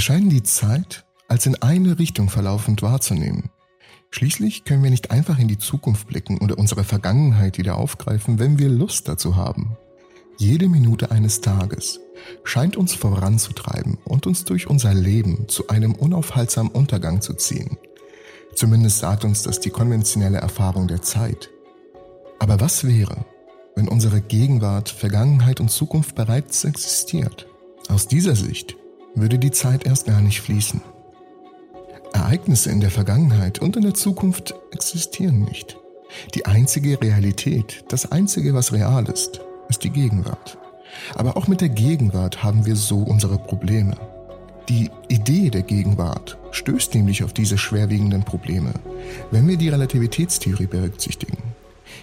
Wir scheinen die Zeit als in eine Richtung verlaufend wahrzunehmen. Schließlich können wir nicht einfach in die Zukunft blicken oder unsere Vergangenheit wieder aufgreifen, wenn wir Lust dazu haben. Jede Minute eines Tages scheint uns voranzutreiben und uns durch unser Leben zu einem unaufhaltsamen Untergang zu ziehen. Zumindest sagt uns das die konventionelle Erfahrung der Zeit. Aber was wäre, wenn unsere Gegenwart, Vergangenheit und Zukunft bereits existiert? Aus dieser Sicht würde die Zeit erst gar nicht fließen. Ereignisse in der Vergangenheit und in der Zukunft existieren nicht. Die einzige Realität, das einzige, was real ist, ist die Gegenwart. Aber auch mit der Gegenwart haben wir so unsere Probleme. Die Idee der Gegenwart stößt nämlich auf diese schwerwiegenden Probleme, wenn wir die Relativitätstheorie berücksichtigen.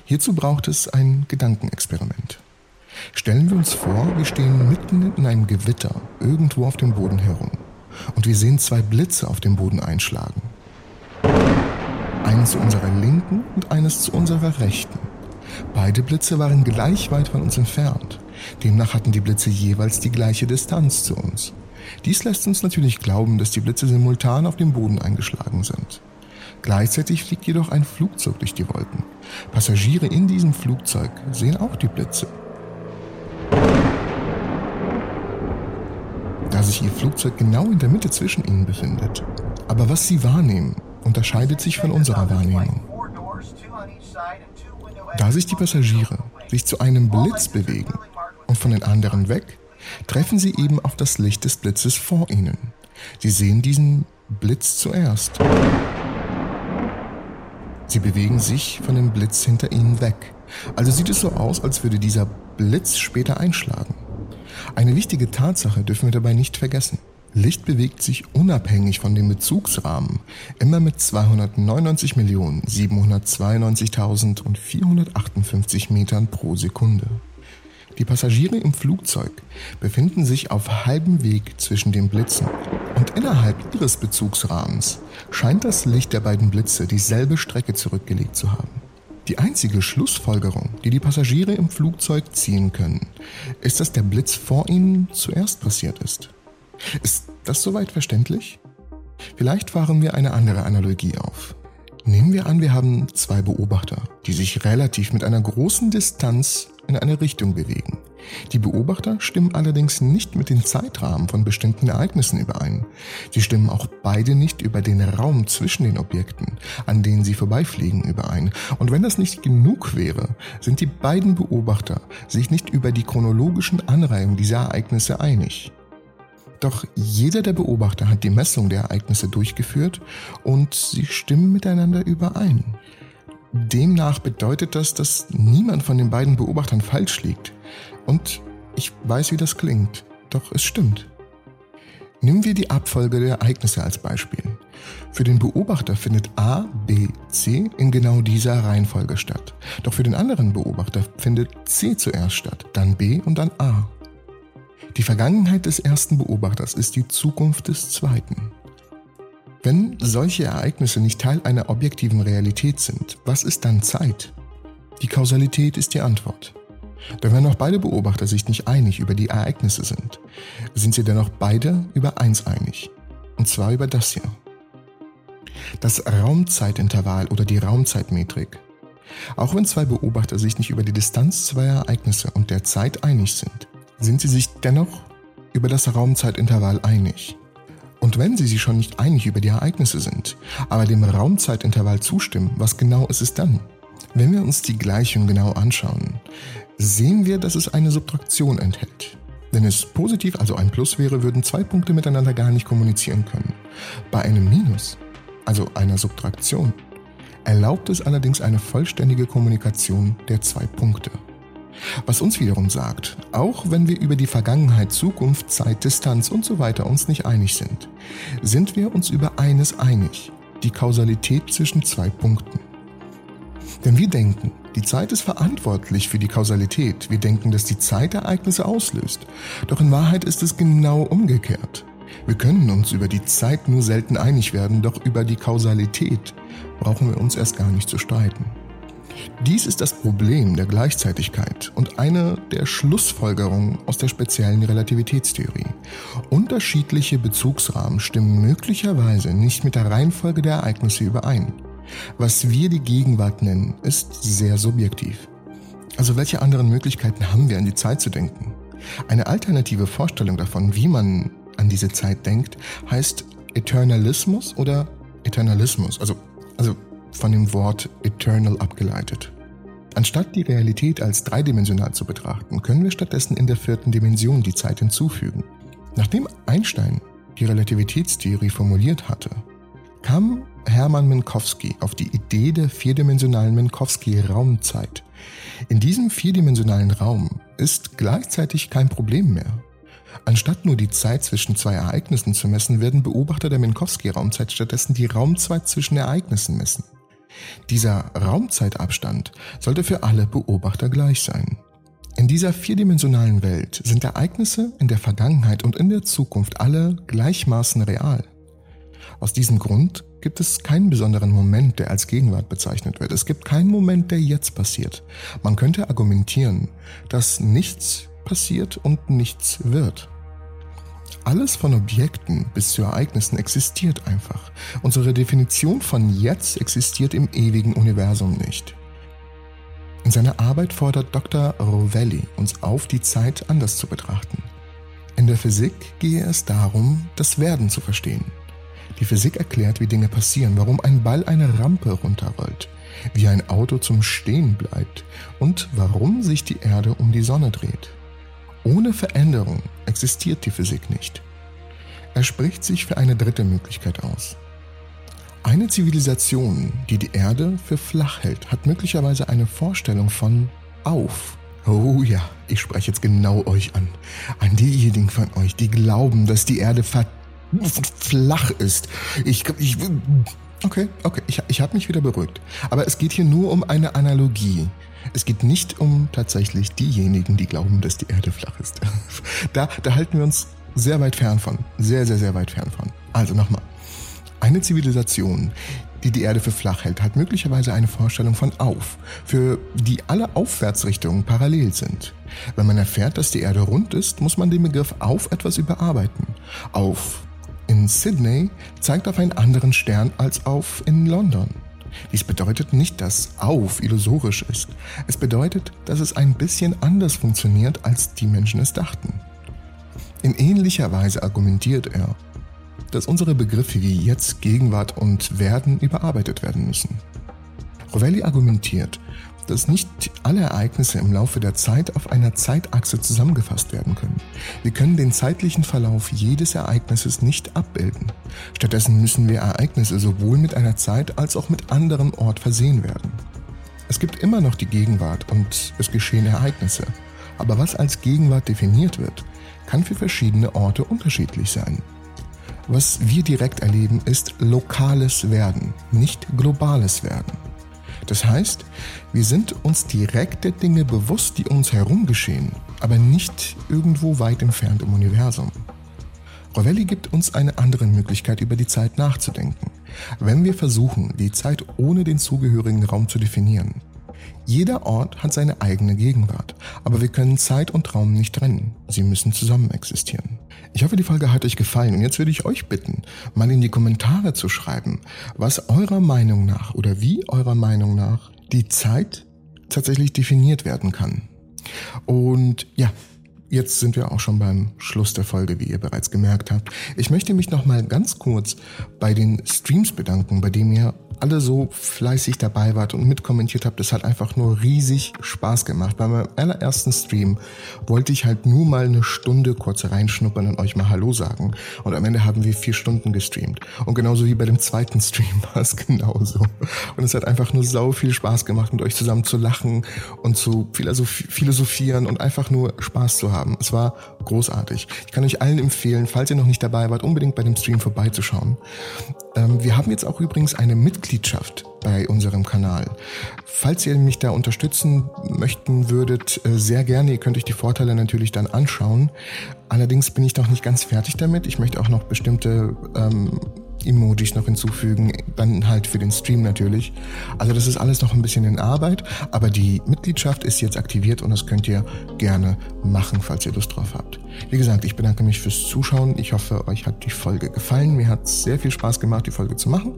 Hierzu braucht es ein Gedankenexperiment. Stellen wir uns vor, wir stehen mitten in einem Gewitter irgendwo auf dem Boden herum und wir sehen zwei Blitze auf dem Boden einschlagen. Eines zu unserer linken und eines zu unserer rechten. Beide Blitze waren gleich weit von uns entfernt. Demnach hatten die Blitze jeweils die gleiche Distanz zu uns. Dies lässt uns natürlich glauben, dass die Blitze simultan auf dem Boden eingeschlagen sind. Gleichzeitig fliegt jedoch ein Flugzeug durch die Wolken. Passagiere in diesem Flugzeug sehen auch die Blitze. Sich ihr Flugzeug genau in der Mitte zwischen ihnen befindet. Aber was sie wahrnehmen, unterscheidet sich von unserer Wahrnehmung. Da sich die Passagiere sich zu einem Blitz bewegen und von den anderen weg, treffen sie eben auf das Licht des Blitzes vor ihnen. Sie sehen diesen Blitz zuerst. Sie bewegen sich von dem Blitz hinter ihnen weg. Also sieht es so aus, als würde dieser Blitz später einschlagen. Eine wichtige Tatsache dürfen wir dabei nicht vergessen. Licht bewegt sich unabhängig von dem Bezugsrahmen immer mit 299.792.458 Metern pro Sekunde. Die Passagiere im Flugzeug befinden sich auf halbem Weg zwischen den Blitzen und innerhalb ihres Bezugsrahmens scheint das Licht der beiden Blitze dieselbe Strecke zurückgelegt zu haben. Die einzige Schlussfolgerung, die die Passagiere im Flugzeug ziehen können, ist, dass der Blitz vor ihnen zuerst passiert ist. Ist das soweit verständlich? Vielleicht fahren wir eine andere Analogie auf. Nehmen wir an, wir haben zwei Beobachter, die sich relativ mit einer großen Distanz in eine Richtung bewegen. Die Beobachter stimmen allerdings nicht mit den Zeitrahmen von bestimmten Ereignissen überein. Sie stimmen auch beide nicht über den Raum zwischen den Objekten, an denen sie vorbeifliegen, überein. Und wenn das nicht genug wäre, sind die beiden Beobachter sich nicht über die chronologischen Anreihungen dieser Ereignisse einig. Doch jeder der Beobachter hat die Messung der Ereignisse durchgeführt und sie stimmen miteinander überein. Demnach bedeutet das, dass niemand von den beiden Beobachtern falsch liegt. Und ich weiß, wie das klingt, doch es stimmt. Nehmen wir die Abfolge der Ereignisse als Beispiel. Für den Beobachter findet A, B, C in genau dieser Reihenfolge statt. Doch für den anderen Beobachter findet C zuerst statt, dann B und dann A. Die Vergangenheit des ersten Beobachters ist die Zukunft des zweiten. Wenn solche Ereignisse nicht Teil einer objektiven Realität sind, was ist dann Zeit? Die Kausalität ist die Antwort. Denn wenn auch beide Beobachter sich nicht einig über die Ereignisse sind, sind sie dennoch beide über eins einig. Und zwar über das hier. Das Raumzeitintervall oder die Raumzeitmetrik. Auch wenn zwei Beobachter sich nicht über die Distanz zweier Ereignisse und der Zeit einig sind, sind sie sich dennoch über das Raumzeitintervall einig. Und wenn sie sich schon nicht einig über die Ereignisse sind, aber dem Raumzeitintervall zustimmen, was genau ist es dann? Wenn wir uns die Gleichung genau anschauen, sehen wir, dass es eine Subtraktion enthält. Wenn es positiv, also ein Plus wäre, würden zwei Punkte miteinander gar nicht kommunizieren können. Bei einem Minus, also einer Subtraktion, erlaubt es allerdings eine vollständige Kommunikation der zwei Punkte. Was uns wiederum sagt, auch wenn wir über die Vergangenheit, Zukunft, Zeit, Distanz und so weiter uns nicht einig sind, sind wir uns über eines einig, die Kausalität zwischen zwei Punkten. Denn wir denken, die Zeit ist verantwortlich für die Kausalität. Wir denken, dass die Zeit Ereignisse auslöst. Doch in Wahrheit ist es genau umgekehrt. Wir können uns über die Zeit nur selten einig werden, doch über die Kausalität brauchen wir uns erst gar nicht zu streiten. Dies ist das Problem der Gleichzeitigkeit und eine der Schlussfolgerungen aus der speziellen Relativitätstheorie. Unterschiedliche Bezugsrahmen stimmen möglicherweise nicht mit der Reihenfolge der Ereignisse überein. Was wir die Gegenwart nennen, ist sehr subjektiv. Also welche anderen Möglichkeiten haben wir an die Zeit zu denken? Eine alternative Vorstellung davon, wie man an diese Zeit denkt, heißt Eternalismus oder Eternalismus, also, also von dem Wort eternal abgeleitet. Anstatt die Realität als dreidimensional zu betrachten, können wir stattdessen in der vierten Dimension die Zeit hinzufügen. Nachdem Einstein die Relativitätstheorie formuliert hatte, kam Hermann Minkowski auf die Idee der vierdimensionalen Minkowski-Raumzeit. In diesem vierdimensionalen Raum ist gleichzeitig kein Problem mehr. Anstatt nur die Zeit zwischen zwei Ereignissen zu messen, werden Beobachter der Minkowski-Raumzeit stattdessen die Raumzeit zwischen Ereignissen messen. Dieser Raumzeitabstand sollte für alle Beobachter gleich sein. In dieser vierdimensionalen Welt sind Ereignisse in der Vergangenheit und in der Zukunft alle gleichmaßen real. Aus diesem Grund gibt es keinen besonderen Moment, der als Gegenwart bezeichnet wird. Es gibt keinen Moment, der jetzt passiert. Man könnte argumentieren, dass nichts passiert und nichts wird. Alles von Objekten bis zu Ereignissen existiert einfach. Unsere Definition von jetzt existiert im ewigen Universum nicht. In seiner Arbeit fordert Dr. Rovelli uns auf, die Zeit anders zu betrachten. In der Physik gehe es darum, das Werden zu verstehen. Die Physik erklärt, wie Dinge passieren, warum ein Ball eine Rampe runterrollt, wie ein Auto zum Stehen bleibt und warum sich die Erde um die Sonne dreht. Ohne Veränderung existiert die Physik nicht. Er spricht sich für eine dritte Möglichkeit aus. Eine Zivilisation, die die Erde für flach hält, hat möglicherweise eine Vorstellung von auf. Oh ja, ich spreche jetzt genau euch an. An diejenigen von euch, die glauben, dass die Erde flach ist. Ich, ich, okay, okay, ich, ich habe mich wieder beruhigt. Aber es geht hier nur um eine Analogie. Es geht nicht um tatsächlich diejenigen, die glauben, dass die Erde flach ist. Da, da halten wir uns sehr weit fern von. Sehr, sehr, sehr weit fern von. Also nochmal. Eine Zivilisation, die die Erde für flach hält, hat möglicherweise eine Vorstellung von auf, für die alle Aufwärtsrichtungen parallel sind. Wenn man erfährt, dass die Erde rund ist, muss man den Begriff auf etwas überarbeiten. Auf in Sydney zeigt auf einen anderen Stern als auf in London. Dies bedeutet nicht, dass auf illusorisch ist. Es bedeutet, dass es ein bisschen anders funktioniert, als die Menschen es dachten. In ähnlicher Weise argumentiert er, dass unsere Begriffe wie jetzt, Gegenwart und Werden überarbeitet werden müssen. Rovelli argumentiert, dass nicht alle Ereignisse im Laufe der Zeit auf einer Zeitachse zusammengefasst werden können. Wir können den zeitlichen Verlauf jedes Ereignisses nicht abbilden. Stattdessen müssen wir Ereignisse sowohl mit einer Zeit als auch mit anderem Ort versehen werden. Es gibt immer noch die Gegenwart und es geschehen Ereignisse. Aber was als Gegenwart definiert wird, kann für verschiedene Orte unterschiedlich sein. Was wir direkt erleben, ist lokales Werden, nicht globales Werden. Das heißt, wir sind uns direkt der Dinge bewusst, die um uns herum geschehen, aber nicht irgendwo weit entfernt im Universum. Rovelli gibt uns eine andere Möglichkeit, über die Zeit nachzudenken, wenn wir versuchen, die Zeit ohne den zugehörigen Raum zu definieren. Jeder Ort hat seine eigene Gegenwart, aber wir können Zeit und Raum nicht trennen. Sie müssen zusammen existieren. Ich hoffe, die Folge hat euch gefallen und jetzt würde ich euch bitten, mal in die Kommentare zu schreiben, was eurer Meinung nach oder wie eurer Meinung nach die Zeit tatsächlich definiert werden kann. Und ja, Jetzt sind wir auch schon beim Schluss der Folge, wie ihr bereits gemerkt habt. Ich möchte mich noch mal ganz kurz bei den Streams bedanken, bei denen ihr alle so fleißig dabei wart und mitkommentiert habt. Das hat einfach nur riesig Spaß gemacht. Bei meinem allerersten Stream wollte ich halt nur mal eine Stunde kurz reinschnuppern und euch mal Hallo sagen. Und am Ende haben wir vier Stunden gestreamt. Und genauso wie bei dem zweiten Stream war es genauso. Und es hat einfach nur sau viel Spaß gemacht, mit euch zusammen zu lachen und zu philosophieren und einfach nur Spaß zu haben. Es war großartig. Ich kann euch allen empfehlen, falls ihr noch nicht dabei wart, unbedingt bei dem Stream vorbeizuschauen. Ähm, wir haben jetzt auch übrigens eine Mitgliedschaft bei unserem Kanal. Falls ihr mich da unterstützen möchten würdet, äh, sehr gerne. Ihr könnt euch die Vorteile natürlich dann anschauen. Allerdings bin ich noch nicht ganz fertig damit. Ich möchte auch noch bestimmte ähm, Emojis noch hinzufügen, dann halt für den Stream natürlich. Also das ist alles noch ein bisschen in Arbeit, aber die Mitgliedschaft ist jetzt aktiviert und das könnt ihr gerne machen, falls ihr Lust drauf habt. Wie gesagt, ich bedanke mich fürs Zuschauen. Ich hoffe, euch hat die Folge gefallen. Mir hat es sehr viel Spaß gemacht, die Folge zu machen.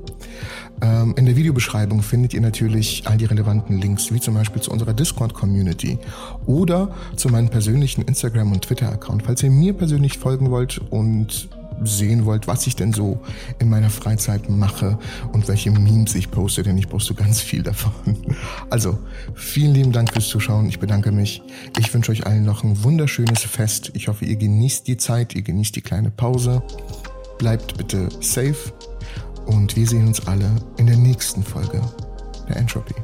Ähm, in der Videobeschreibung findet ihr natürlich all die relevanten Links, wie zum Beispiel zu unserer Discord-Community oder zu meinem persönlichen Instagram- und Twitter-Account. Falls ihr mir persönlich folgen wollt und sehen wollt, was ich denn so in meiner Freizeit mache und welche Memes ich poste, denn ich poste ganz viel davon. Also, vielen lieben Dank fürs Zuschauen. Ich bedanke mich. Ich wünsche euch allen noch ein wunderschönes Fest. Ich hoffe, ihr genießt die Zeit, ihr genießt die kleine Pause. Bleibt bitte safe und wir sehen uns alle in der nächsten Folge der Entropy.